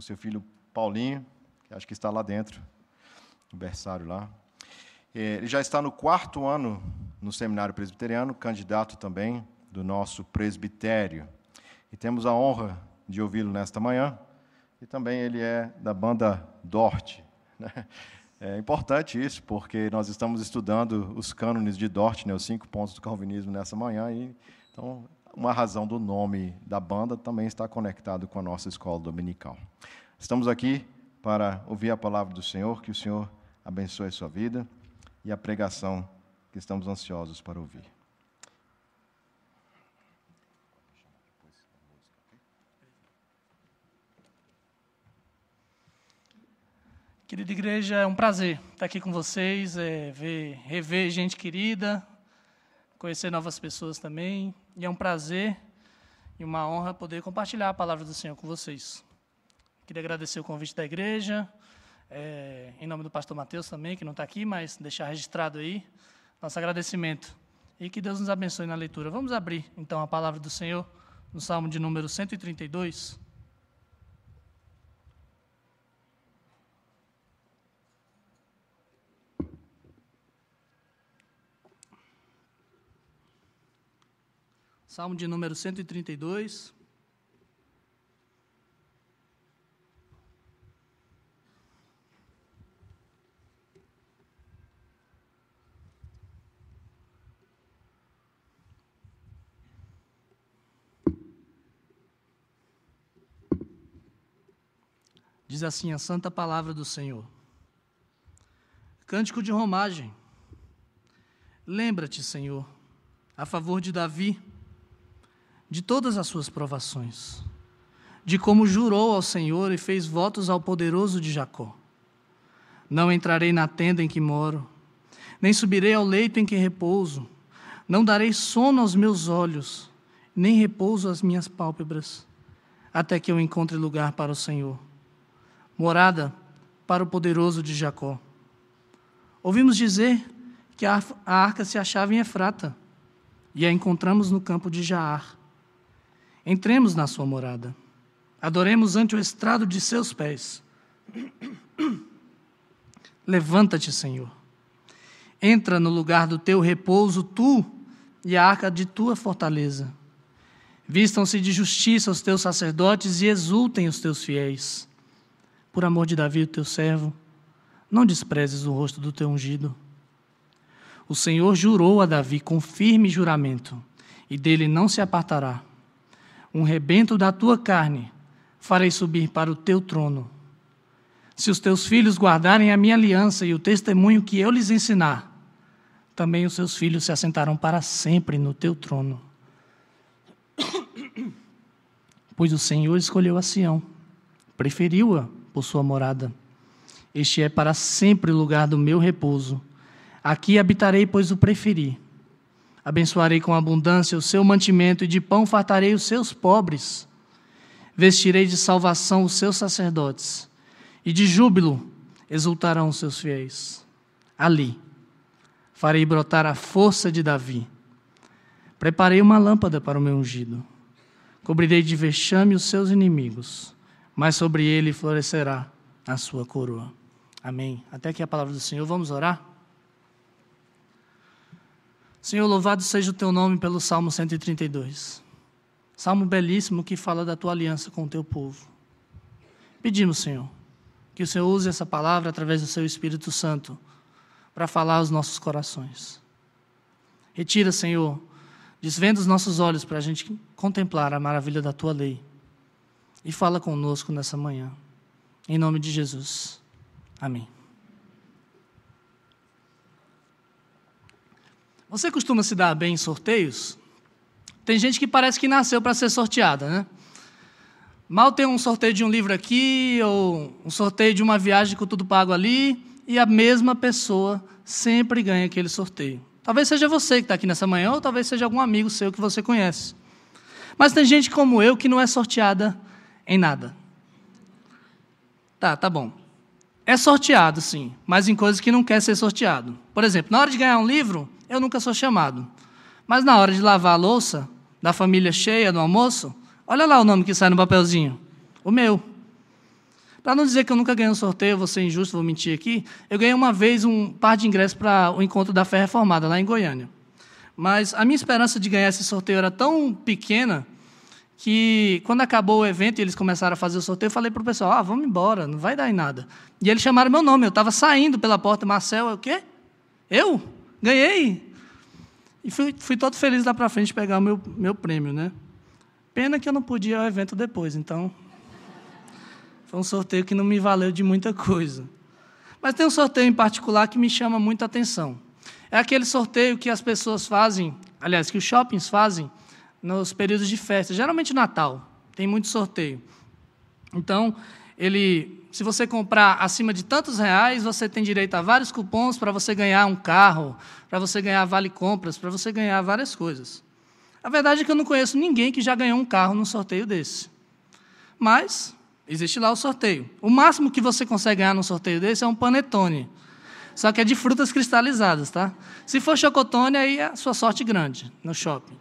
com seu filho Paulinho, que acho que está lá dentro, no berçário lá. É, ele já está no quarto ano no seminário presbiteriano, candidato também do nosso presbitério. E temos a honra de ouvi-lo nesta manhã. E também ele é da banda Dort. Né? É importante isso, porque nós estamos estudando os cânones de Dort, né, os cinco pontos do calvinismo nessa manhã. E, então, uma razão do nome da banda também está conectado com a nossa escola dominical. Estamos aqui para ouvir a palavra do Senhor, que o Senhor abençoe a sua vida e a pregação que estamos ansiosos para ouvir. Querida igreja, é um prazer estar aqui com vocês, é, ver, rever gente querida, conhecer novas pessoas também. E é um prazer e uma honra poder compartilhar a palavra do Senhor com vocês. Queria agradecer o convite da igreja, é, em nome do pastor Mateus também, que não está aqui, mas deixar registrado aí nosso agradecimento. E que Deus nos abençoe na leitura. Vamos abrir, então, a palavra do Senhor no Salmo de número 132. Salmo de número 132. Diz assim a santa palavra do Senhor. Cântico de romagem. Lembra-te, Senhor, a favor de Davi de todas as suas provações, de como jurou ao Senhor e fez votos ao poderoso de Jacó. Não entrarei na tenda em que moro, nem subirei ao leito em que repouso, não darei sono aos meus olhos, nem repouso às minhas pálpebras, até que eu encontre lugar para o Senhor, morada para o poderoso de Jacó. Ouvimos dizer que a arca se achava em Efrata, e a encontramos no campo de Jaar. Entremos na sua morada. Adoremos ante o estrado de seus pés. Levanta-te, Senhor. Entra no lugar do teu repouso, tu e a arca de tua fortaleza. Vistam-se de justiça os teus sacerdotes e exultem os teus fiéis. Por amor de Davi, o teu servo, não desprezes o rosto do teu ungido. O Senhor jurou a Davi com firme juramento, e dele não se apartará um rebento da tua carne farei subir para o teu trono. Se os teus filhos guardarem a minha aliança e o testemunho que eu lhes ensinar, também os seus filhos se assentarão para sempre no teu trono. Pois o Senhor escolheu a Sião, preferiu-a por sua morada. Este é para sempre o lugar do meu repouso. Aqui habitarei, pois o preferi. Abençoarei com abundância o seu mantimento e de pão fartarei os seus pobres. Vestirei de salvação os seus sacerdotes e de júbilo exultarão os seus fiéis. Ali farei brotar a força de Davi. Preparei uma lâmpada para o meu ungido. Cobrirei de vexame os seus inimigos, mas sobre ele florescerá a sua coroa. Amém. Até aqui a palavra do Senhor. Vamos orar? Senhor, louvado seja o teu nome pelo Salmo 132. Salmo belíssimo que fala da tua aliança com o teu povo. Pedimos, Senhor, que o Senhor use essa palavra através do seu Espírito Santo para falar aos nossos corações. Retira, Senhor, desvenda os nossos olhos para a gente contemplar a maravilha da tua lei. E fala conosco nessa manhã. Em nome de Jesus. Amém. Você costuma se dar bem em sorteios? Tem gente que parece que nasceu para ser sorteada, né? Mal tem um sorteio de um livro aqui, ou um sorteio de uma viagem com tudo pago ali, e a mesma pessoa sempre ganha aquele sorteio. Talvez seja você que está aqui nessa manhã, ou talvez seja algum amigo seu que você conhece. Mas tem gente como eu que não é sorteada em nada. Tá, tá bom. É sorteado, sim, mas em coisas que não quer ser sorteado. Por exemplo, na hora de ganhar um livro, eu nunca sou chamado. Mas na hora de lavar a louça, da família cheia no almoço, olha lá o nome que sai no papelzinho: o meu. Para não dizer que eu nunca ganhei um sorteio, vou ser injusto, vou mentir aqui, eu ganhei uma vez um par de ingressos para o encontro da Fé Reformada, lá em Goiânia. Mas a minha esperança de ganhar esse sorteio era tão pequena que, quando acabou o evento e eles começaram a fazer o sorteio, eu falei para o pessoal: ah, vamos embora, não vai dar em nada. E eles chamaram meu nome, eu estava saindo pela porta, Marcel, é o quê? Eu? Ganhei? E fui, fui todo feliz lá para frente pegar o meu, meu prêmio, né? Pena que eu não podia ir ao evento depois, então foi um sorteio que não me valeu de muita coisa. Mas tem um sorteio em particular que me chama muita atenção. É aquele sorteio que as pessoas fazem, aliás, que os shoppings fazem nos períodos de festa, geralmente Natal. Tem muito sorteio. Então, ele, se você comprar acima de tantos reais, você tem direito a vários cupons para você ganhar um carro, para você ganhar vale compras, para você ganhar várias coisas. A verdade é que eu não conheço ninguém que já ganhou um carro num sorteio desse. Mas existe lá o sorteio. O máximo que você consegue ganhar num sorteio desse é um panetone. Só que é de frutas cristalizadas, tá? Se for chocotone, aí é a sua sorte grande no shopping.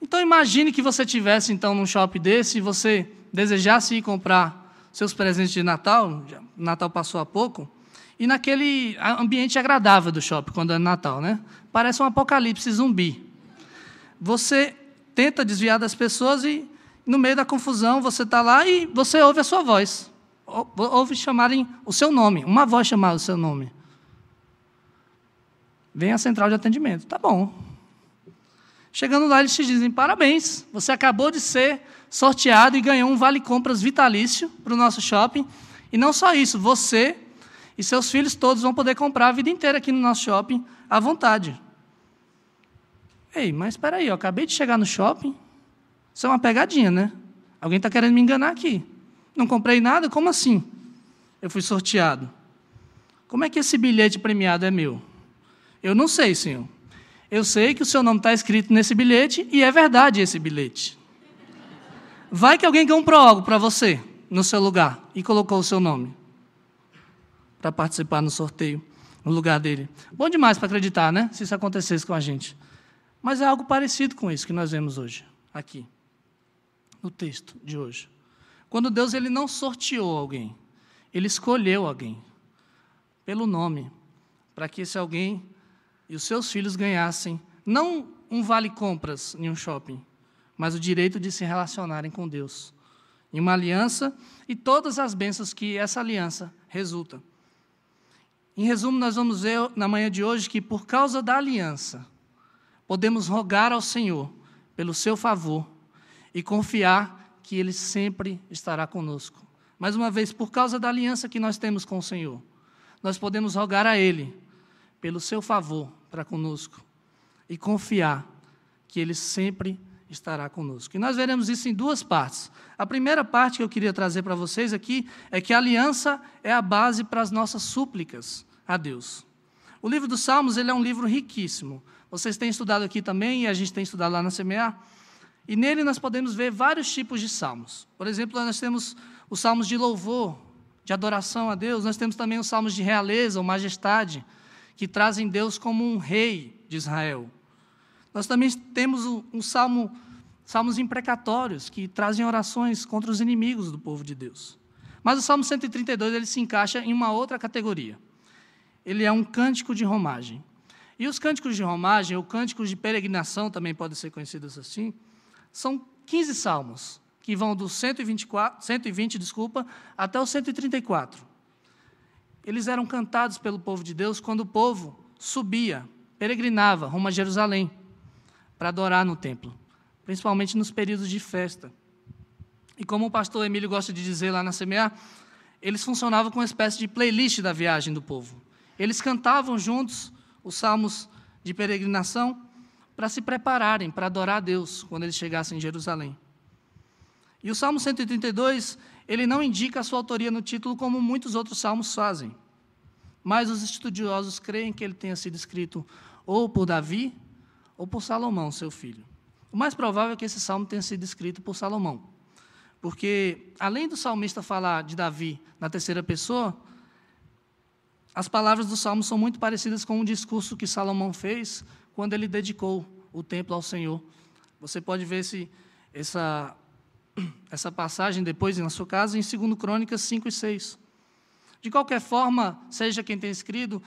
Então imagine que você tivesse então num shopping desse e você desejasse ir comprar seus presentes de Natal, Natal passou há pouco, e naquele ambiente agradável do shopping quando é Natal, né? Parece um apocalipse zumbi você tenta desviar das pessoas e, no meio da confusão, você está lá e você ouve a sua voz. Ouve chamarem o seu nome, uma voz chamar o seu nome. Vem a central de atendimento. Tá bom. Chegando lá, eles te dizem: parabéns, você acabou de ser sorteado e ganhou um vale compras vitalício para o nosso shopping. E não só isso, você e seus filhos todos vão poder comprar a vida inteira aqui no nosso shopping à vontade. Ei, mas espera aí, eu acabei de chegar no shopping. Isso é uma pegadinha, né? Alguém está querendo me enganar aqui. Não comprei nada? Como assim? Eu fui sorteado. Como é que esse bilhete premiado é meu? Eu não sei, senhor. Eu sei que o seu nome está escrito nesse bilhete e é verdade esse bilhete. Vai que alguém comprou algo para você no seu lugar e colocou o seu nome para participar no sorteio no lugar dele. Bom demais para acreditar, né? Se isso acontecesse com a gente. Mas é algo parecido com isso que nós vemos hoje, aqui, no texto de hoje. Quando Deus ele não sorteou alguém, ele escolheu alguém pelo nome, para que esse alguém e os seus filhos ganhassem não um vale compras em um shopping, mas o direito de se relacionarem com Deus, em uma aliança e todas as bênçãos que essa aliança resulta. Em resumo, nós vamos ver na manhã de hoje que por causa da aliança, podemos rogar ao Senhor pelo seu favor e confiar que Ele sempre estará conosco. Mais uma vez, por causa da aliança que nós temos com o Senhor, nós podemos rogar a Ele pelo seu favor para conosco e confiar que Ele sempre estará conosco. E nós veremos isso em duas partes. A primeira parte que eu queria trazer para vocês aqui é que a aliança é a base para as nossas súplicas a Deus. O livro dos Salmos ele é um livro riquíssimo. Vocês têm estudado aqui também, e a gente tem estudado lá na CMA. E nele nós podemos ver vários tipos de salmos. Por exemplo, nós temos os salmos de louvor, de adoração a Deus. Nós temos também os salmos de realeza ou majestade, que trazem Deus como um rei de Israel. Nós também temos um salmo, salmos imprecatórios, que trazem orações contra os inimigos do povo de Deus. Mas o Salmo 132 ele se encaixa em uma outra categoria. Ele é um cântico de romagem. E os cânticos de romagem, ou cânticos de peregrinação, também podem ser conhecidos assim, são 15 salmos, que vão do 124, 120 desculpa, até o 134. Eles eram cantados pelo povo de Deus quando o povo subia, peregrinava rumo a Jerusalém, para adorar no templo, principalmente nos períodos de festa. E como o pastor Emílio gosta de dizer lá na CMA, eles funcionavam com uma espécie de playlist da viagem do povo. Eles cantavam juntos os salmos de peregrinação para se prepararem para adorar a Deus quando eles chegassem em Jerusalém. E o Salmo 132, ele não indica a sua autoria no título como muitos outros salmos fazem. Mas os estudiosos creem que ele tenha sido escrito ou por Davi ou por Salomão, seu filho. O mais provável é que esse salmo tenha sido escrito por Salomão. Porque, além do salmista falar de Davi na terceira pessoa, as palavras do Salmo são muito parecidas com um discurso que Salomão fez quando ele dedicou o templo ao Senhor. Você pode ver esse, essa, essa passagem depois na sua casa em 2 Crônicas 5 e 6. De qualquer forma, seja quem tem escrito,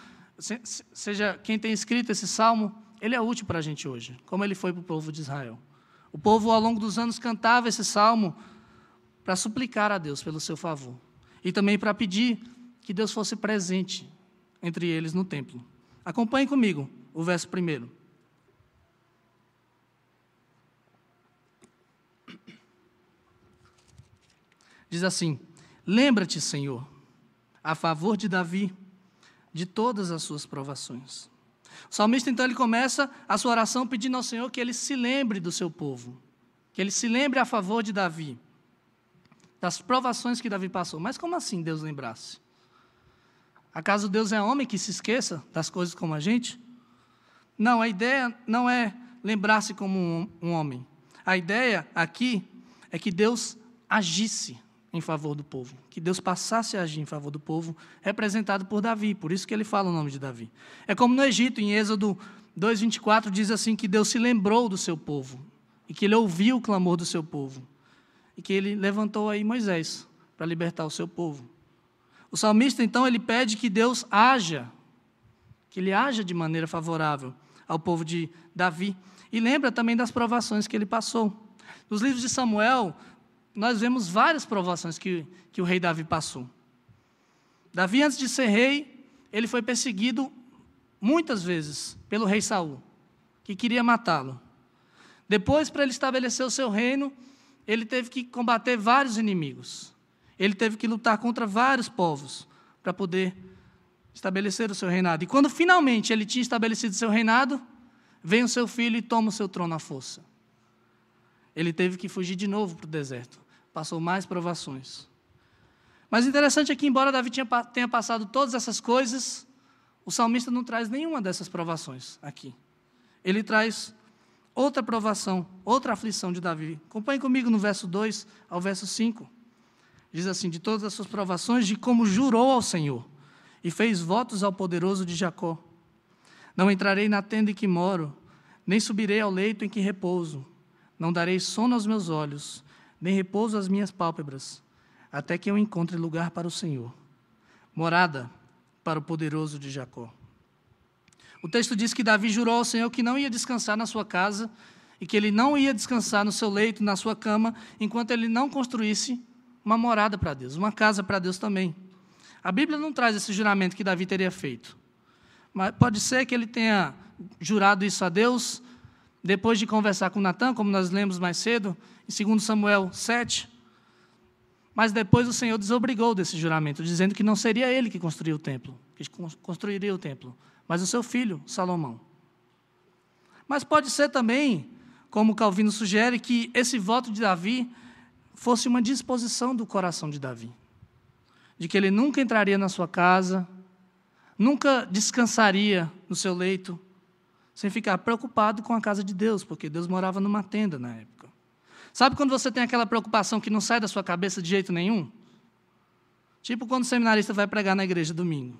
seja quem tem escrito esse salmo, ele é útil para a gente hoje, como ele foi para o povo de Israel. O povo, ao longo dos anos, cantava esse salmo para suplicar a Deus pelo seu favor e também para pedir que Deus fosse presente entre eles no templo. Acompanhe comigo o verso primeiro. Diz assim: Lembra-te, Senhor, a favor de Davi, de todas as suas provações. O salmista, então, ele começa a sua oração pedindo ao Senhor que ele se lembre do seu povo, que ele se lembre a favor de Davi, das provações que Davi passou. Mas como assim Deus lembrasse? Acaso Deus é homem que se esqueça das coisas como a gente? Não, a ideia não é lembrar-se como um, um homem. A ideia aqui é que Deus agisse em favor do povo, que Deus passasse a agir em favor do povo, representado por Davi, por isso que ele fala o nome de Davi. É como no Egito, em Êxodo 2:24 diz assim que Deus se lembrou do seu povo e que ele ouviu o clamor do seu povo e que ele levantou aí Moisés para libertar o seu povo. O salmista então ele pede que Deus haja, que ele haja de maneira favorável ao povo de Davi e lembra também das provações que ele passou. Nos livros de Samuel, nós vemos várias provações que, que o rei Davi passou. Davi, antes de ser rei, ele foi perseguido muitas vezes pelo rei Saul, que queria matá-lo. Depois, para ele estabelecer o seu reino, ele teve que combater vários inimigos. Ele teve que lutar contra vários povos para poder estabelecer o seu reinado. E quando finalmente ele tinha estabelecido seu reinado, vem o seu filho e toma o seu trono à força. Ele teve que fugir de novo para o deserto passou mais provações. Mas interessante é que, embora Davi tenha passado todas essas coisas, o salmista não traz nenhuma dessas provações aqui. Ele traz outra provação, outra aflição de Davi. Acompanhe comigo no verso 2 ao verso 5. Diz assim: De todas as suas provações, de como jurou ao Senhor e fez votos ao poderoso de Jacó. Não entrarei na tenda em que moro, nem subirei ao leito em que repouso. Não darei sono aos meus olhos, nem repouso às minhas pálpebras, até que eu encontre lugar para o Senhor, morada para o poderoso de Jacó. O texto diz que Davi jurou ao Senhor que não ia descansar na sua casa e que ele não ia descansar no seu leito, na sua cama, enquanto ele não construísse uma morada para Deus, uma casa para Deus também. A Bíblia não traz esse juramento que Davi teria feito. Mas pode ser que ele tenha jurado isso a Deus depois de conversar com Natan, como nós lemos mais cedo, em 2 Samuel 7. Mas depois o Senhor desobrigou desse juramento, dizendo que não seria ele que construiria o templo, que construiria o templo, mas o seu filho, Salomão. Mas pode ser também, como Calvino sugere, que esse voto de Davi fosse uma disposição do coração de Davi, de que ele nunca entraria na sua casa, nunca descansaria no seu leito, sem ficar preocupado com a casa de Deus, porque Deus morava numa tenda na época. Sabe quando você tem aquela preocupação que não sai da sua cabeça de jeito nenhum? Tipo quando o seminarista vai pregar na igreja domingo.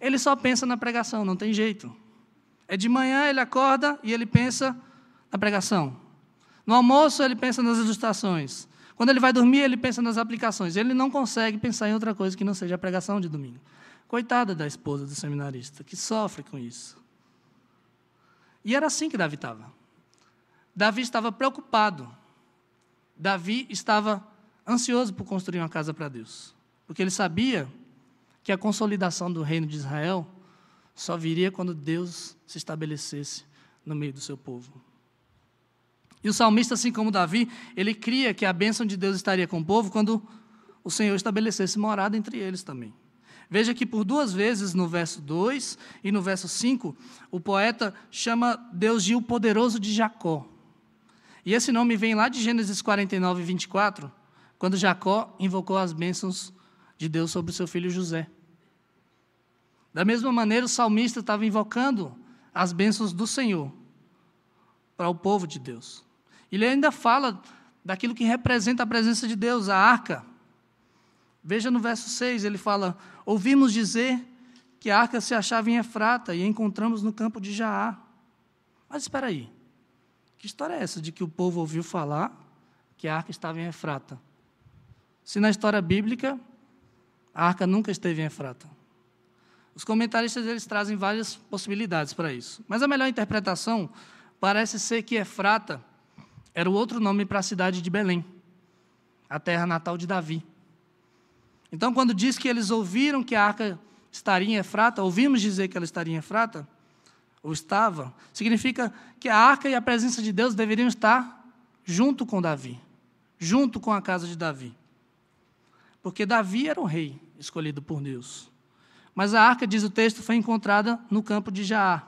Ele só pensa na pregação, não tem jeito. É de manhã, ele acorda e ele pensa na pregação. No almoço, ele pensa nas ilustrações. Quando ele vai dormir, ele pensa nas aplicações. Ele não consegue pensar em outra coisa que não seja a pregação de domingo. Coitada da esposa do seminarista, que sofre com isso. E era assim que Davi estava. Davi estava preocupado Davi estava ansioso por construir uma casa para Deus, porque ele sabia que a consolidação do reino de Israel só viria quando Deus se estabelecesse no meio do seu povo. E o salmista, assim como Davi, ele cria que a bênção de Deus estaria com o povo quando o Senhor estabelecesse morada entre eles também. Veja que por duas vezes no verso 2 e no verso 5, o poeta chama Deus de o poderoso de Jacó. E esse nome vem lá de Gênesis 49, 24, quando Jacó invocou as bênçãos de Deus sobre seu filho José. Da mesma maneira, o salmista estava invocando as bênçãos do Senhor para o povo de Deus. Ele ainda fala daquilo que representa a presença de Deus, a arca. Veja no verso 6, ele fala: Ouvimos dizer que a arca se achava em Efrata e a encontramos no campo de Jaá. Mas espera aí. Que história é essa de que o povo ouviu falar que a arca estava em Efrata. Se na história bíblica, a arca nunca esteve em Efrata. Os comentaristas eles trazem várias possibilidades para isso. Mas a melhor interpretação parece ser que Efrata era o outro nome para a cidade de Belém, a terra natal de Davi. Então, quando diz que eles ouviram que a arca estaria em Efrata, ouvimos dizer que ela estaria em Efrata, ou estava, significa que a arca e a presença de Deus deveriam estar junto com Davi, junto com a casa de Davi. Porque Davi era o rei escolhido por Deus. Mas a arca, diz o texto, foi encontrada no campo de Jaá.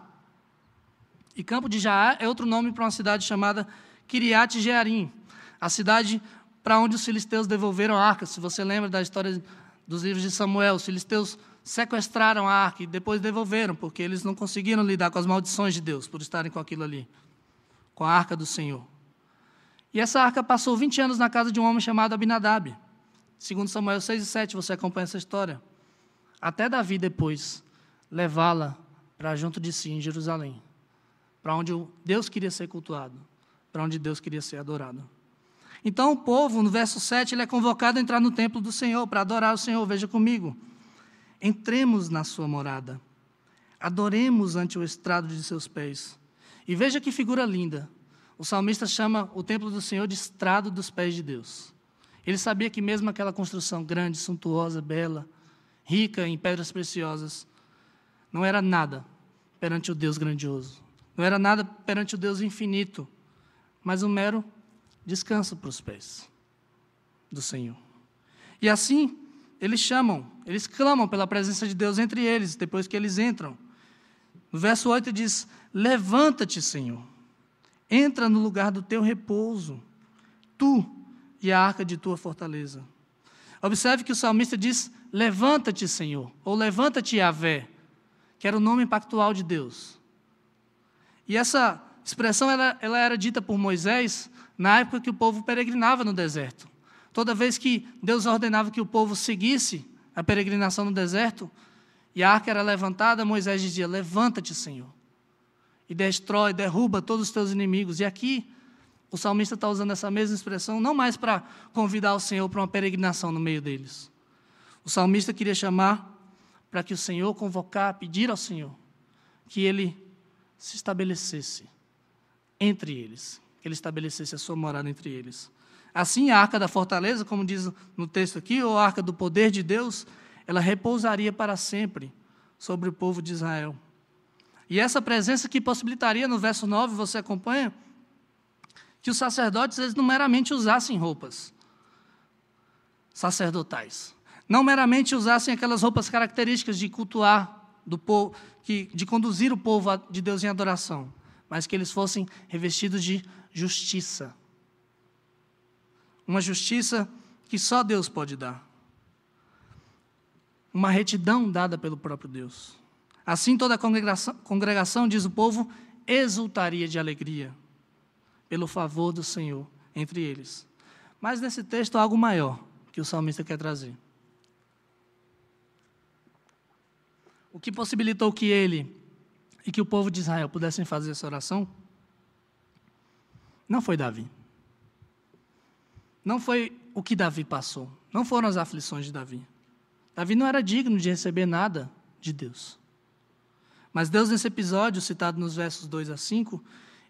E campo de Jaá é outro nome para uma cidade chamada Kiriat Jearim, a cidade para onde os filisteus devolveram a arca. Se você lembra da história dos livros de Samuel, os filisteus sequestraram a arca e depois devolveram, porque eles não conseguiram lidar com as maldições de Deus por estarem com aquilo ali, com a arca do Senhor. E essa arca passou 20 anos na casa de um homem chamado Abinadab. Segundo Samuel 6 e 7, você acompanha essa história. Até Davi depois levá-la para junto de si em Jerusalém, para onde Deus queria ser cultuado, para onde Deus queria ser adorado. Então o povo, no verso 7, ele é convocado a entrar no templo do Senhor para adorar o Senhor. Veja comigo. Entremos na sua morada. Adoremos ante o estrado de seus pés. E veja que figura linda. O salmista chama o templo do Senhor de estrado dos pés de Deus. Ele sabia que mesmo aquela construção grande, suntuosa, bela, rica em pedras preciosas, não era nada perante o Deus grandioso. Não era nada perante o Deus infinito, mas um mero descanso para os pés do Senhor. E assim, eles chamam, eles clamam pela presença de Deus entre eles, depois que eles entram. No verso 8 diz: Levanta-te, Senhor, entra no lugar do teu repouso, tu e a arca de tua fortaleza. Observe que o salmista diz: Levanta-te, Senhor, ou levanta-te, Yahvé, que era o nome pactual de Deus. E essa expressão ela, ela era dita por Moisés na época que o povo peregrinava no deserto. Toda vez que Deus ordenava que o povo seguisse a peregrinação no deserto, e a arca era levantada, Moisés dizia: Levanta-te, Senhor, e destrói, derruba todos os teus inimigos. E aqui, o salmista está usando essa mesma expressão, não mais para convidar o Senhor para uma peregrinação no meio deles. O salmista queria chamar para que o Senhor convocar, pedir ao Senhor que ele se estabelecesse entre eles, que ele estabelecesse a sua morada entre eles. Assim, a arca da fortaleza, como diz no texto aqui, ou a arca do poder de Deus, ela repousaria para sempre sobre o povo de Israel. E essa presença que possibilitaria, no verso 9, você acompanha, que os sacerdotes eles não meramente usassem roupas sacerdotais, não meramente usassem aquelas roupas características de cultuar do povo, que, de conduzir o povo de Deus em adoração, mas que eles fossem revestidos de justiça. Uma justiça que só Deus pode dar. Uma retidão dada pelo próprio Deus. Assim toda a congregação, congregação, diz o povo, exultaria de alegria pelo favor do Senhor entre eles. Mas nesse texto há algo maior que o salmista quer trazer. O que possibilitou que ele e que o povo de Israel pudessem fazer essa oração não foi Davi. Não foi o que Davi passou. Não foram as aflições de Davi. Davi não era digno de receber nada de Deus. Mas Deus, nesse episódio, citado nos versos 2 a 5,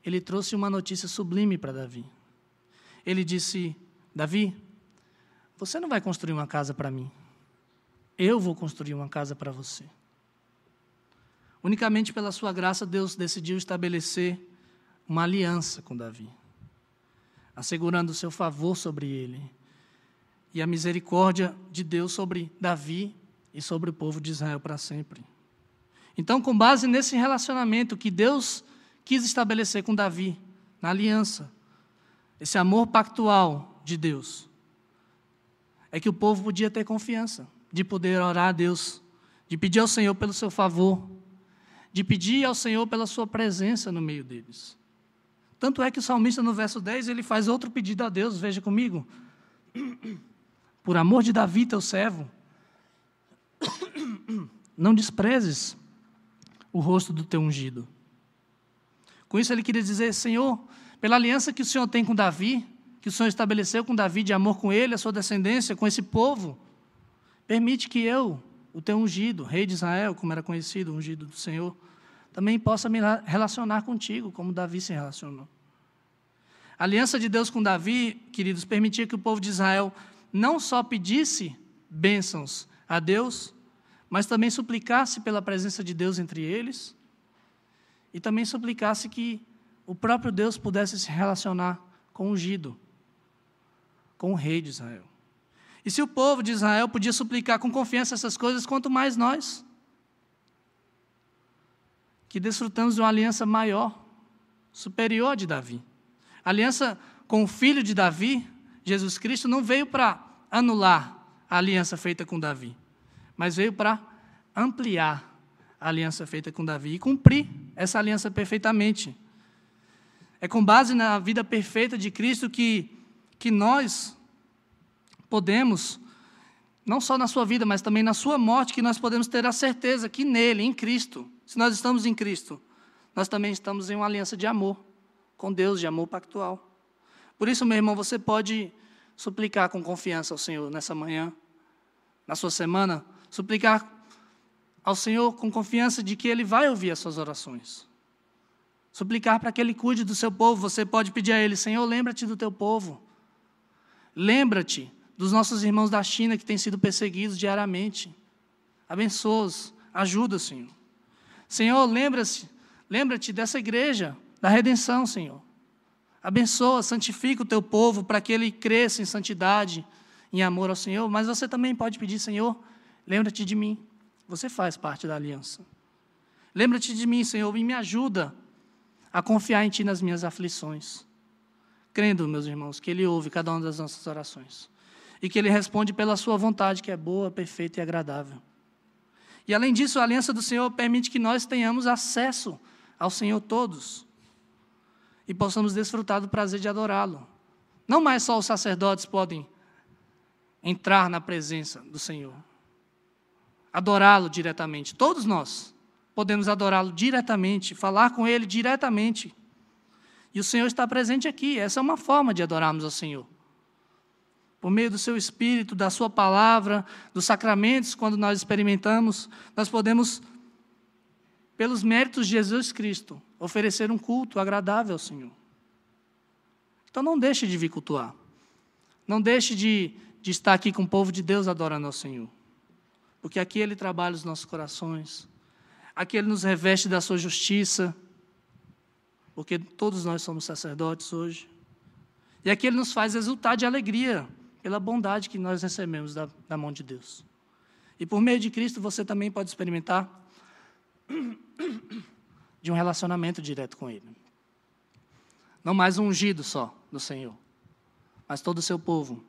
ele trouxe uma notícia sublime para Davi. Ele disse: Davi, você não vai construir uma casa para mim. Eu vou construir uma casa para você. Unicamente pela sua graça, Deus decidiu estabelecer uma aliança com Davi, assegurando o seu favor sobre ele e a misericórdia de Deus sobre Davi e sobre o povo de Israel para sempre. Então, com base nesse relacionamento que Deus quis estabelecer com Davi, na aliança, esse amor pactual de Deus, é que o povo podia ter confiança de poder orar a Deus, de pedir ao Senhor pelo seu favor, de pedir ao Senhor pela sua presença no meio deles. Tanto é que o salmista, no verso 10, ele faz outro pedido a Deus, veja comigo. Por amor de Davi, teu servo, não desprezes o rosto do teu ungido. Com isso, ele queria dizer: Senhor, pela aliança que o Senhor tem com Davi, que o Senhor estabeleceu com Davi de amor com ele, a sua descendência, com esse povo, permite que eu, o teu ungido, rei de Israel, como era conhecido, ungido do Senhor, também possa me relacionar contigo, como Davi se relacionou. A aliança de Deus com Davi, queridos, permitia que o povo de Israel não só pedisse bênçãos a Deus, mas também suplicasse pela presença de Deus entre eles e também suplicasse que o próprio Deus pudesse se relacionar com o ungido, com o rei de Israel. E se o povo de Israel podia suplicar com confiança essas coisas, quanto mais nós, que desfrutamos de uma aliança maior, superior de Davi. A aliança com o filho de Davi, Jesus Cristo, não veio para anular a aliança feita com Davi, mas veio para ampliar a aliança feita com Davi e cumprir essa aliança perfeitamente. É com base na vida perfeita de Cristo que, que nós podemos, não só na sua vida, mas também na sua morte, que nós podemos ter a certeza que nele, em Cristo, se nós estamos em Cristo, nós também estamos em uma aliança de amor com Deus, de amor pactual. Por isso, meu irmão, você pode suplicar com confiança ao Senhor nessa manhã, na sua semana, suplicar ao Senhor com confiança de que Ele vai ouvir as suas orações. Suplicar para que Ele cuide do seu povo. Você pode pedir a Ele, Senhor, lembra-te do teu povo. Lembra-te dos nossos irmãos da China que têm sido perseguidos diariamente. Abençoa-os, ajuda, Senhor. Senhor, lembra-se, lembra-te dessa igreja, da redenção, Senhor. Abençoa, santifica o teu povo para que ele cresça em santidade, em amor ao Senhor. Mas você também pode pedir, Senhor, lembra-te de mim. Você faz parte da aliança. Lembra-te de mim, Senhor, e me ajuda a confiar em Ti nas minhas aflições. Crendo, meus irmãos, que Ele ouve cada uma das nossas orações. E que Ele responde pela Sua vontade, que é boa, perfeita e agradável. E além disso, a aliança do Senhor permite que nós tenhamos acesso ao Senhor todos. E possamos desfrutar do prazer de adorá-lo. Não mais só os sacerdotes podem entrar na presença do Senhor, adorá-lo diretamente. Todos nós podemos adorá-lo diretamente, falar com ele diretamente. E o Senhor está presente aqui. Essa é uma forma de adorarmos ao Senhor. Por meio do seu espírito, da sua palavra, dos sacramentos, quando nós experimentamos, nós podemos, pelos méritos de Jesus Cristo, oferecer um culto agradável ao Senhor. Então não deixe de vir cultuar. Não deixe de, de estar aqui com o povo de Deus adorando ao Senhor. Porque aqui Ele trabalha os nossos corações, aqui Ele nos reveste da sua justiça, porque todos nós somos sacerdotes hoje, e aqui Ele nos faz exultar de alegria pela bondade que nós recebemos da, da mão de Deus. E por meio de Cristo você também pode experimentar de um relacionamento direto com Ele. Não mais um ungido só do Senhor, mas todo o seu povo.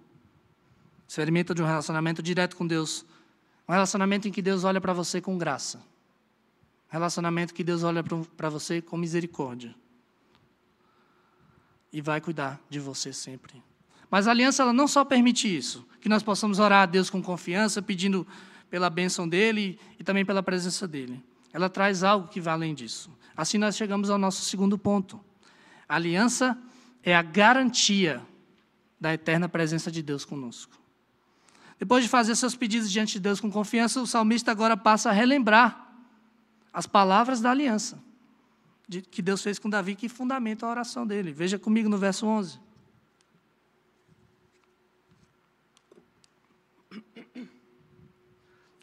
Experimenta de um relacionamento direto com Deus um relacionamento em que Deus olha para você com graça. Um relacionamento que Deus olha para você com misericórdia. E vai cuidar de você sempre. Mas a aliança ela não só permite isso, que nós possamos orar a Deus com confiança, pedindo pela bênção dele e também pela presença dele. Ela traz algo que vai além disso. Assim nós chegamos ao nosso segundo ponto. A aliança é a garantia da eterna presença de Deus conosco. Depois de fazer seus pedidos diante de Deus com confiança, o salmista agora passa a relembrar as palavras da aliança que Deus fez com Davi, que fundamenta a oração dele. Veja comigo no verso 11.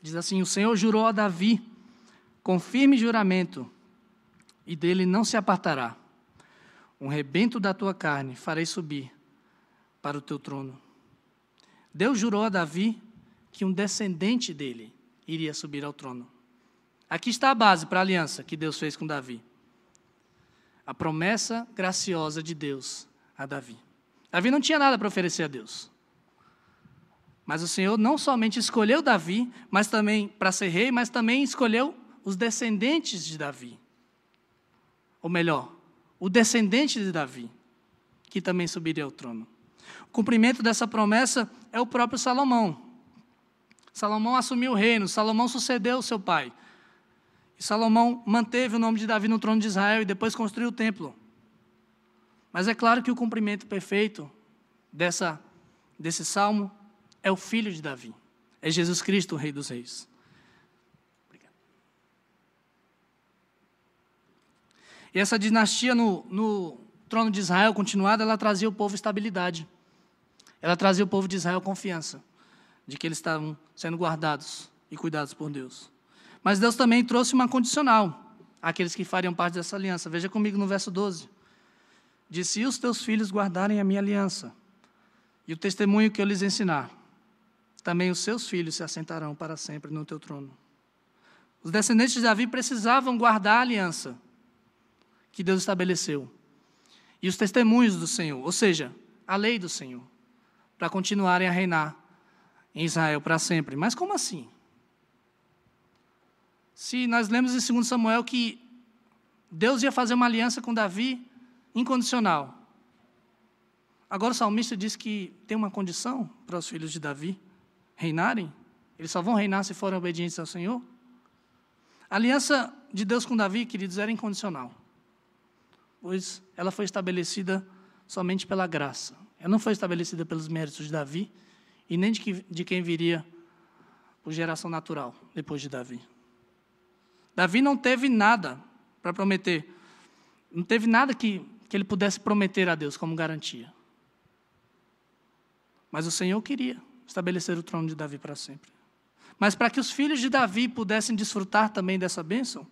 Diz assim: O Senhor jurou a Davi com firme juramento, e dele não se apartará. Um rebento da tua carne farei subir para o teu trono. Deus jurou a Davi que um descendente dele iria subir ao trono. Aqui está a base para a aliança que Deus fez com Davi. A promessa graciosa de Deus a Davi. Davi não tinha nada para oferecer a Deus. Mas o Senhor não somente escolheu Davi, mas também para ser rei, mas também escolheu os descendentes de Davi. Ou melhor, o descendente de Davi, que também subiria ao trono. O cumprimento dessa promessa é o próprio Salomão. Salomão assumiu o reino, Salomão sucedeu seu pai. E Salomão manteve o nome de Davi no trono de Israel e depois construiu o templo. Mas é claro que o cumprimento perfeito dessa, desse salmo é o filho de Davi. É Jesus Cristo, o Rei dos Reis. Obrigado. E essa dinastia no, no trono de Israel continuada, ela trazia o povo estabilidade. Ela trazia o povo de Israel confiança de que eles estavam sendo guardados e cuidados por Deus. Mas Deus também trouxe uma condicional àqueles que fariam parte dessa aliança. Veja comigo no verso 12. Disse: Se os teus filhos guardarem a minha aliança e o testemunho que eu lhes ensinar, também os seus filhos se assentarão para sempre no teu trono. Os descendentes de Davi precisavam guardar a aliança que Deus estabeleceu e os testemunhos do Senhor, ou seja, a lei do Senhor, para continuarem a reinar em Israel para sempre. Mas como assim? Se nós lemos em 2 Samuel que Deus ia fazer uma aliança com Davi incondicional. Agora o salmista diz que tem uma condição para os filhos de Davi reinarem? Eles só vão reinar se forem obedientes ao Senhor? A aliança de Deus com Davi, queridos, era incondicional, pois ela foi estabelecida somente pela graça. Ela não foi estabelecida pelos méritos de Davi e nem de, que, de quem viria por geração natural depois de Davi. Davi não teve nada para prometer, não teve nada que, que ele pudesse prometer a Deus como garantia. Mas o Senhor queria estabelecer o trono de Davi para sempre. Mas para que os filhos de Davi pudessem desfrutar também dessa bênção,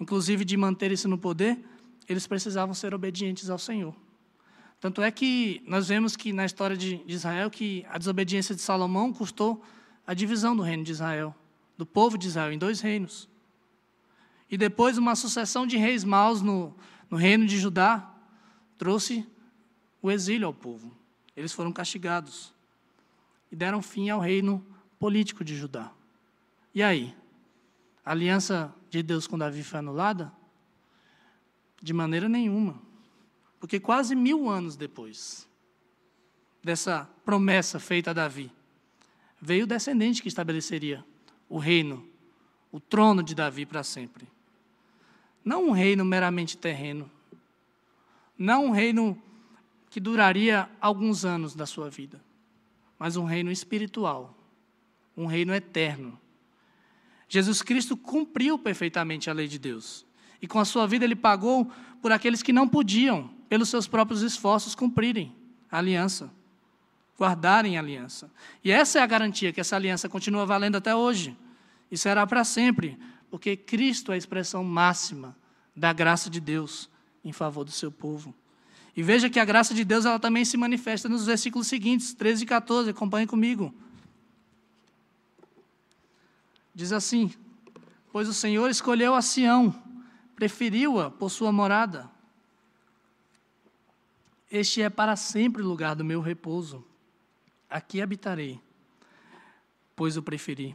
inclusive de manter-se no poder, eles precisavam ser obedientes ao Senhor. Tanto é que nós vemos que na história de Israel que a desobediência de Salomão custou a divisão do reino de Israel, do povo de Israel em dois reinos. E depois uma sucessão de reis maus no, no reino de Judá trouxe o exílio ao povo. Eles foram castigados e deram fim ao reino político de Judá. E aí? A aliança de Deus com Davi foi anulada? De maneira nenhuma. Porque quase mil anos depois dessa promessa feita a Davi, veio o descendente que estabeleceria o reino, o trono de Davi para sempre. Não um reino meramente terreno, não um reino que duraria alguns anos da sua vida, mas um reino espiritual, um reino eterno. Jesus Cristo cumpriu perfeitamente a lei de Deus. E com a sua vida ele pagou por aqueles que não podiam, pelos seus próprios esforços, cumprirem a aliança, guardarem a aliança. E essa é a garantia que essa aliança continua valendo até hoje. E será para sempre, porque Cristo é a expressão máxima da graça de Deus em favor do seu povo. E veja que a graça de Deus ela também se manifesta nos versículos seguintes, 13 e 14. Acompanhe comigo. Diz assim: Pois o Senhor escolheu a Sião, preferiu-a por sua morada. Este é para sempre o lugar do meu repouso. Aqui habitarei, pois o preferi.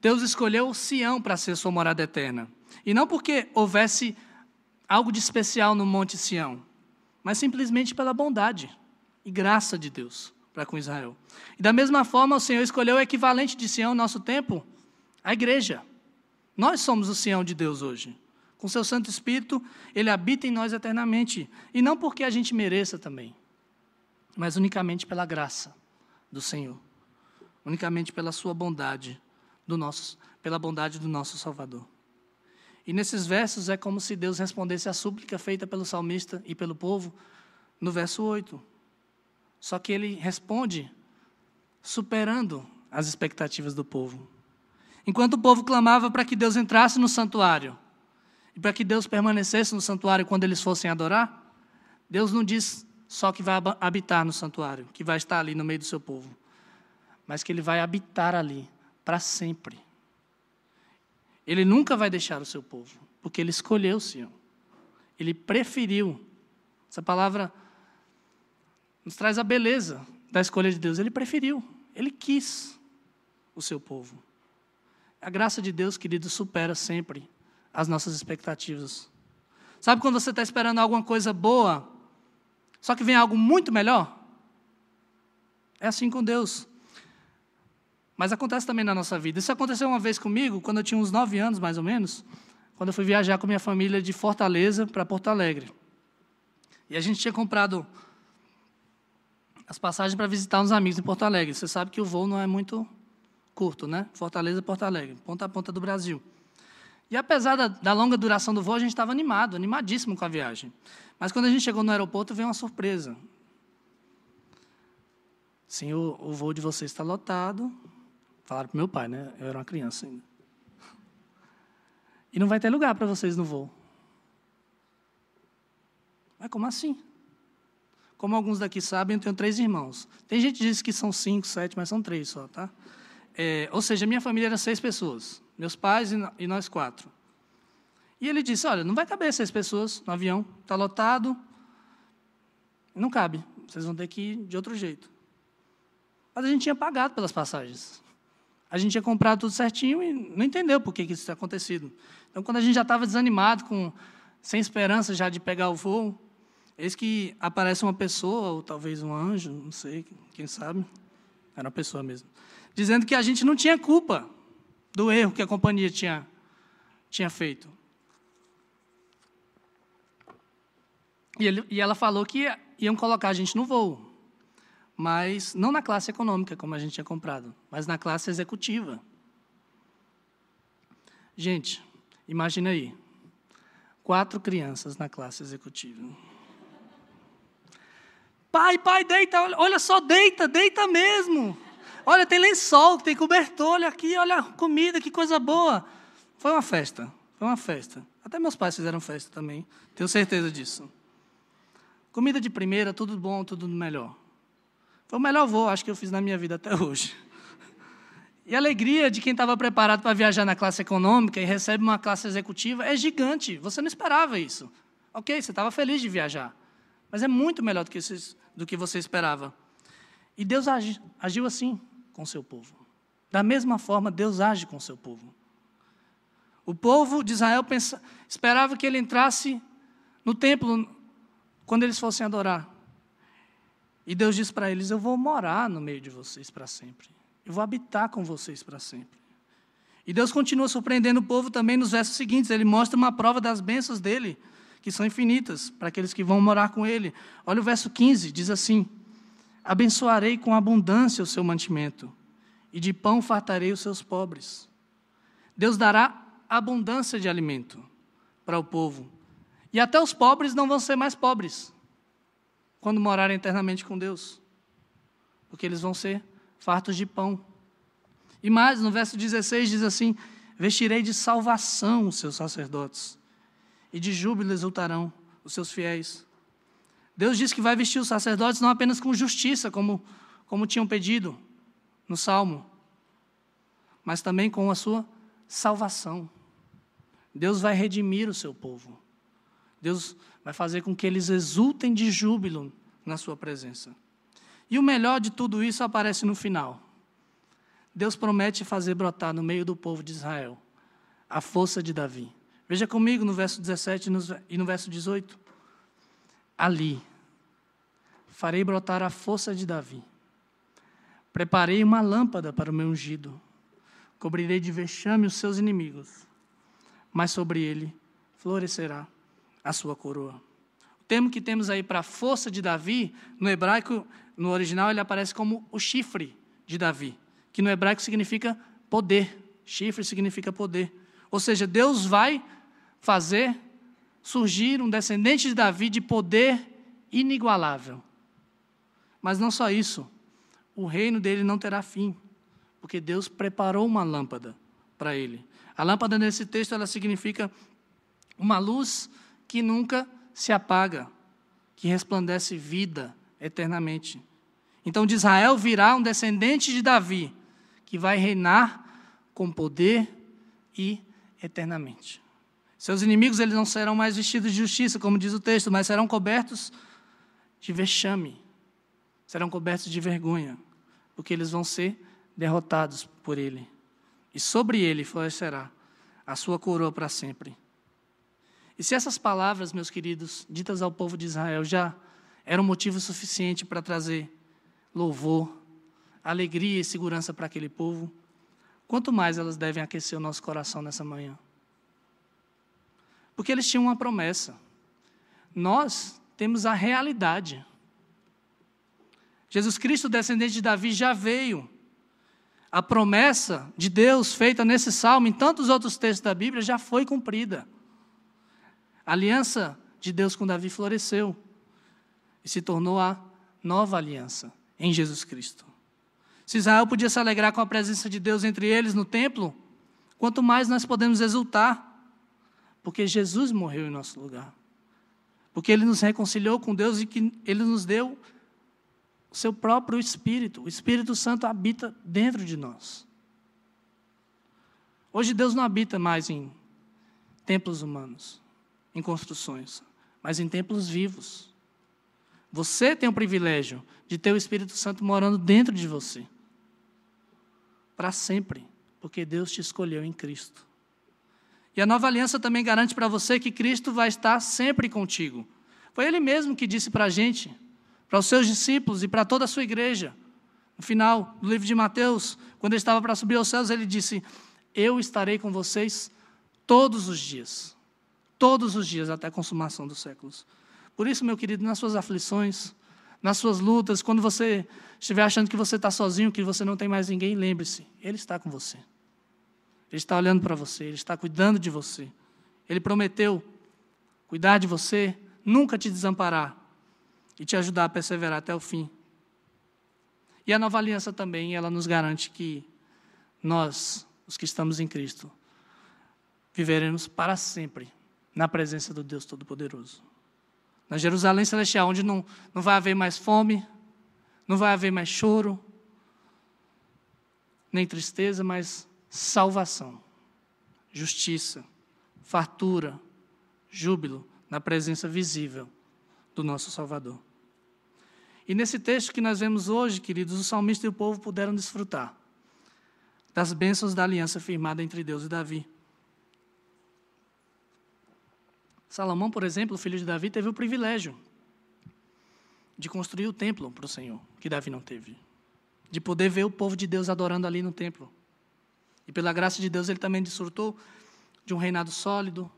Deus escolheu Sião para ser sua morada eterna. E não porque houvesse algo de especial no Monte Sião, mas simplesmente pela bondade e graça de Deus para com Israel. E da mesma forma, o Senhor escolheu o equivalente de Sião no nosso tempo, a igreja. Nós somos o Sião de Deus hoje. Com seu Santo Espírito, ele habita em nós eternamente. E não porque a gente mereça também, mas unicamente pela graça do Senhor. Unicamente pela sua bondade, do nosso, pela bondade do nosso Salvador. E nesses versos é como se Deus respondesse à súplica feita pelo salmista e pelo povo no verso 8. Só que ele responde superando as expectativas do povo. Enquanto o povo clamava para que Deus entrasse no santuário e para que Deus permanecesse no santuário quando eles fossem adorar, Deus não diz só que vai habitar no santuário, que vai estar ali no meio do seu povo, mas que ele vai habitar ali para sempre. Ele nunca vai deixar o seu povo, porque ele escolheu Sião. Ele preferiu. Essa palavra nos traz a beleza da escolha de Deus. Ele preferiu, ele quis o seu povo. A graça de Deus, querido, supera sempre as nossas expectativas. Sabe quando você está esperando alguma coisa boa, só que vem algo muito melhor? É assim com Deus. Mas acontece também na nossa vida. Isso aconteceu uma vez comigo, quando eu tinha uns nove anos, mais ou menos, quando eu fui viajar com minha família de Fortaleza para Porto Alegre. E a gente tinha comprado as passagens para visitar uns amigos em Porto Alegre. Você sabe que o voo não é muito curto, né? Fortaleza, Porto Alegre, ponta a ponta do Brasil. E apesar da, da longa duração do voo, a gente estava animado, animadíssimo com a viagem. Mas quando a gente chegou no aeroporto, veio uma surpresa. Sim, o, o voo de vocês está lotado. Falaram para meu pai, né? Eu era uma criança ainda. E não vai ter lugar para vocês no voo. Mas como assim? Como alguns daqui sabem, eu tenho três irmãos. Tem gente que diz que são cinco, sete, mas são três só, tá? É, ou seja, minha família era seis pessoas. Meus pais e, nós quatro. E ele disse, olha, não vai caber seis pessoas no avião. Está lotado. Não cabe. Vocês vão ter que ir de outro jeito. Mas a gente tinha pagado pelas passagens. A gente tinha comprado tudo certinho e não entendeu por que isso tinha acontecido. Então, quando a gente já estava desanimado, com, sem esperança já de pegar o voo, Eis que aparece uma pessoa, ou talvez um anjo, não sei, quem sabe, era uma pessoa mesmo, dizendo que a gente não tinha culpa do erro que a companhia tinha, tinha feito. E, ele, e ela falou que iam colocar a gente no voo, mas não na classe econômica, como a gente tinha comprado, mas na classe executiva. Gente, imagina aí, quatro crianças na classe executiva. Pai, pai, deita, olha só, deita, deita mesmo. Olha, tem lençol, tem cobertor, olha aqui, olha comida, que coisa boa. Foi uma festa, foi uma festa. Até meus pais fizeram festa também, tenho certeza disso. Comida de primeira, tudo bom, tudo melhor. Foi o melhor voo, acho que eu fiz na minha vida até hoje. E a alegria de quem estava preparado para viajar na classe econômica e recebe uma classe executiva é gigante. Você não esperava isso. Ok, você estava feliz de viajar. Mas é muito melhor do que, do que você esperava. E Deus agi, agiu assim com seu povo. Da mesma forma, Deus age com seu povo. O povo de Israel pensa, esperava que ele entrasse no templo quando eles fossem adorar. E Deus disse para eles: Eu vou morar no meio de vocês para sempre. Eu vou habitar com vocês para sempre. E Deus continua surpreendendo o povo também nos versos seguintes. Ele mostra uma prova das bênçãos dele que são infinitas para aqueles que vão morar com ele. Olha o verso 15, diz assim: Abençoarei com abundância o seu mantimento, e de pão fartarei os seus pobres. Deus dará abundância de alimento para o povo. E até os pobres não vão ser mais pobres quando morarem eternamente com Deus, porque eles vão ser fartos de pão. E mais, no verso 16 diz assim: Vestirei de salvação os seus sacerdotes e de júbilo exultarão os seus fiéis. Deus diz que vai vestir os sacerdotes não apenas com justiça, como, como tinham pedido no Salmo, mas também com a sua salvação. Deus vai redimir o seu povo. Deus vai fazer com que eles exultem de júbilo na sua presença. E o melhor de tudo isso aparece no final. Deus promete fazer brotar no meio do povo de Israel a força de Davi. Veja comigo no verso 17 e no verso 18. Ali farei brotar a força de Davi. Preparei uma lâmpada para o meu ungido. Cobrirei de vexame os seus inimigos. Mas sobre ele florescerá a sua coroa. O termo que temos aí para a força de Davi, no hebraico, no original, ele aparece como o chifre de Davi, que no hebraico significa poder. Chifre significa poder. Ou seja, Deus vai fazer surgir um descendente de Davi de poder inigualável. Mas não só isso, o reino dele não terá fim, porque Deus preparou uma lâmpada para ele. A lâmpada nesse texto ela significa uma luz que nunca se apaga, que resplandece vida eternamente. Então de Israel virá um descendente de Davi, que vai reinar com poder e eternamente. Seus inimigos eles não serão mais vestidos de justiça, como diz o texto, mas serão cobertos de vexame, serão cobertos de vergonha, porque eles vão ser derrotados por ele. E sobre ele florescerá a sua coroa para sempre. E se essas palavras, meus queridos, ditas ao povo de Israel já eram motivo suficiente para trazer louvor, alegria e segurança para aquele povo, quanto mais elas devem aquecer o nosso coração nessa manhã. Porque eles tinham uma promessa. Nós temos a realidade. Jesus Cristo, descendente de Davi, já veio. A promessa de Deus feita nesse salmo, em tantos outros textos da Bíblia, já foi cumprida. A aliança de Deus com Davi floresceu e se tornou a nova aliança em Jesus Cristo. Se Israel podia se alegrar com a presença de Deus entre eles no templo, quanto mais nós podemos exultar, porque Jesus morreu em nosso lugar. Porque ele nos reconciliou com Deus e que ele nos deu o seu próprio Espírito. O Espírito Santo habita dentro de nós. Hoje Deus não habita mais em templos humanos, em construções, mas em templos vivos. Você tem o privilégio de ter o Espírito Santo morando dentro de você. Para sempre, porque Deus te escolheu em Cristo. E a nova aliança também garante para você que Cristo vai estar sempre contigo. Foi Ele mesmo que disse para a gente, para os seus discípulos e para toda a sua igreja. No final do livro de Mateus, quando ele estava para subir aos céus, ele disse: Eu estarei com vocês todos os dias. Todos os dias, até a consumação dos séculos. Por isso, meu querido, nas suas aflições, nas suas lutas, quando você estiver achando que você está sozinho, que você não tem mais ninguém, lembre-se: Ele está com você. Ele está olhando para você, Ele está cuidando de você. Ele prometeu cuidar de você, nunca te desamparar e te ajudar a perseverar até o fim. E a nova aliança também, ela nos garante que nós, os que estamos em Cristo, viveremos para sempre na presença do Deus Todo-Poderoso. Na Jerusalém Celestial, onde não, não vai haver mais fome, não vai haver mais choro, nem tristeza, mas salvação, justiça, fartura, júbilo na presença visível do nosso Salvador. E nesse texto que nós vemos hoje, queridos, o salmista e o povo puderam desfrutar das bênçãos da aliança firmada entre Deus e Davi. Salomão, por exemplo, filho de Davi, teve o privilégio de construir o templo para o Senhor, que Davi não teve. De poder ver o povo de Deus adorando ali no templo. E pela graça de Deus, ele também desfrutou de um reinado sólido,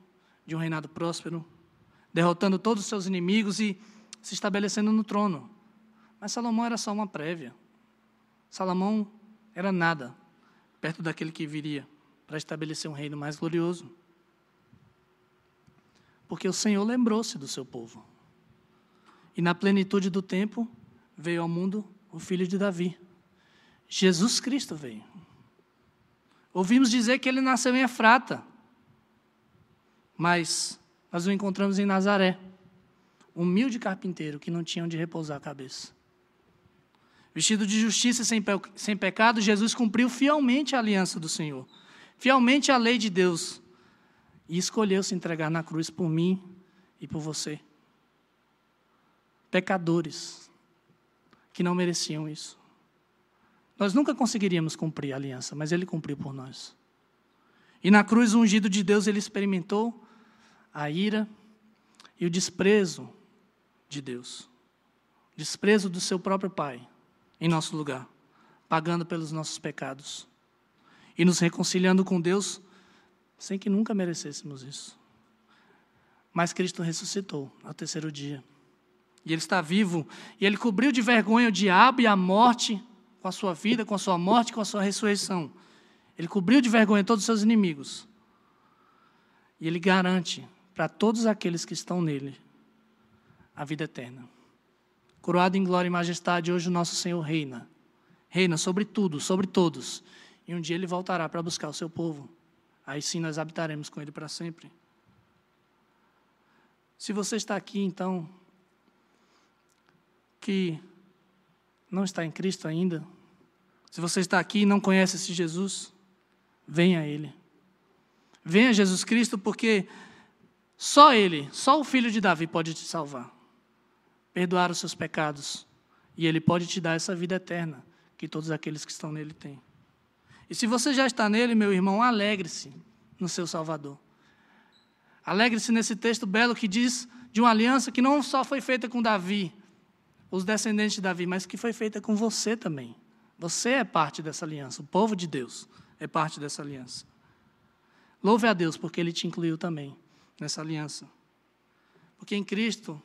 de um reinado próspero, derrotando todos os seus inimigos e se estabelecendo no trono. Mas Salomão era só uma prévia. Salomão era nada perto daquele que viria para estabelecer um reino mais glorioso. Porque o Senhor lembrou-se do seu povo. E na plenitude do tempo veio ao mundo o filho de Davi. Jesus Cristo veio. Ouvimos dizer que ele nasceu em Efrata, mas nós o encontramos em Nazaré, humilde carpinteiro que não tinha onde repousar a cabeça. Vestido de justiça sem, pe sem pecado, Jesus cumpriu fielmente a aliança do Senhor, fielmente a lei de Deus, e escolheu se entregar na cruz por mim e por você. Pecadores que não mereciam isso. Nós nunca conseguiríamos cumprir a aliança, mas ele cumpriu por nós. E na cruz, ungido de Deus, ele experimentou a ira e o desprezo de Deus. Desprezo do seu próprio Pai em nosso lugar, pagando pelos nossos pecados e nos reconciliando com Deus sem que nunca merecêssemos isso. Mas Cristo ressuscitou ao terceiro dia. E Ele está vivo. E Ele cobriu de vergonha o diabo e a morte com a sua vida, com a sua morte, com a sua ressurreição. Ele cobriu de vergonha todos os seus inimigos. E ele garante para todos aqueles que estão nele a vida eterna. Coroado em glória e majestade, hoje o nosso Senhor reina. Reina sobre tudo, sobre todos. E um dia ele voltará para buscar o seu povo. Aí sim nós habitaremos com ele para sempre. Se você está aqui, então, que não está em Cristo ainda, se você está aqui e não conhece esse Jesus, venha a Ele. Venha a Jesus Cristo, porque só Ele, só o Filho de Davi pode te salvar, perdoar os seus pecados, e Ele pode te dar essa vida eterna que todos aqueles que estão nele têm. E se você já está nele, meu irmão, alegre-se no seu Salvador. Alegre-se nesse texto belo que diz de uma aliança que não só foi feita com Davi, os descendentes de Davi, mas que foi feita com você também. Você é parte dessa aliança, o povo de Deus é parte dessa aliança. Louve a Deus porque Ele te incluiu também nessa aliança. Porque em Cristo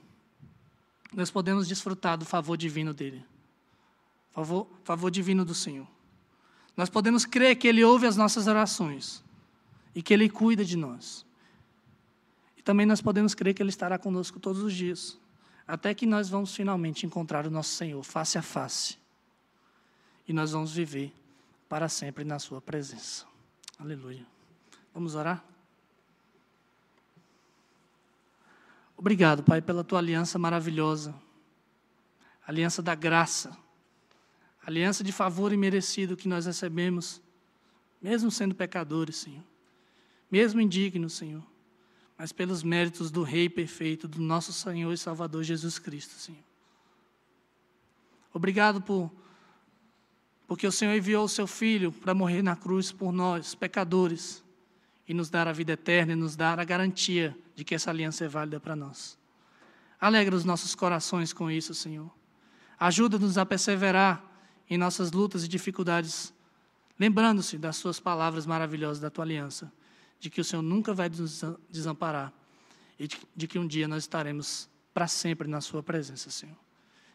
nós podemos desfrutar do favor divino dele. favor, favor divino do Senhor. Nós podemos crer que Ele ouve as nossas orações e que Ele cuida de nós. E também nós podemos crer que Ele estará conosco todos os dias, até que nós vamos finalmente encontrar o nosso Senhor face a face. E nós vamos viver para sempre na Sua presença. Aleluia. Vamos orar? Obrigado, Pai, pela tua aliança maravilhosa, aliança da graça, aliança de favor imerecido que nós recebemos, mesmo sendo pecadores, Senhor, mesmo indignos, Senhor, mas pelos méritos do Rei perfeito, do nosso Senhor e Salvador Jesus Cristo, Senhor. Obrigado por porque o Senhor enviou o seu Filho para morrer na cruz por nós, pecadores, e nos dar a vida eterna e nos dar a garantia de que essa aliança é válida para nós. Alegra os nossos corações com isso, Senhor. Ajuda-nos a perseverar em nossas lutas e dificuldades, lembrando-se das Suas palavras maravilhosas da Tua aliança, de que o Senhor nunca vai nos desamparar e de, que um dia nós estaremos para sempre na Sua presença, Senhor.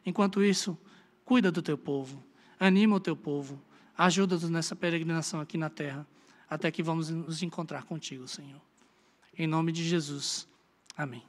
Enquanto isso, cuida do Teu povo, anima o Teu povo, ajuda-nos nessa peregrinação aqui na terra até que vamos nos encontrar contigo, Senhor. Em nome de Jesus. Amém.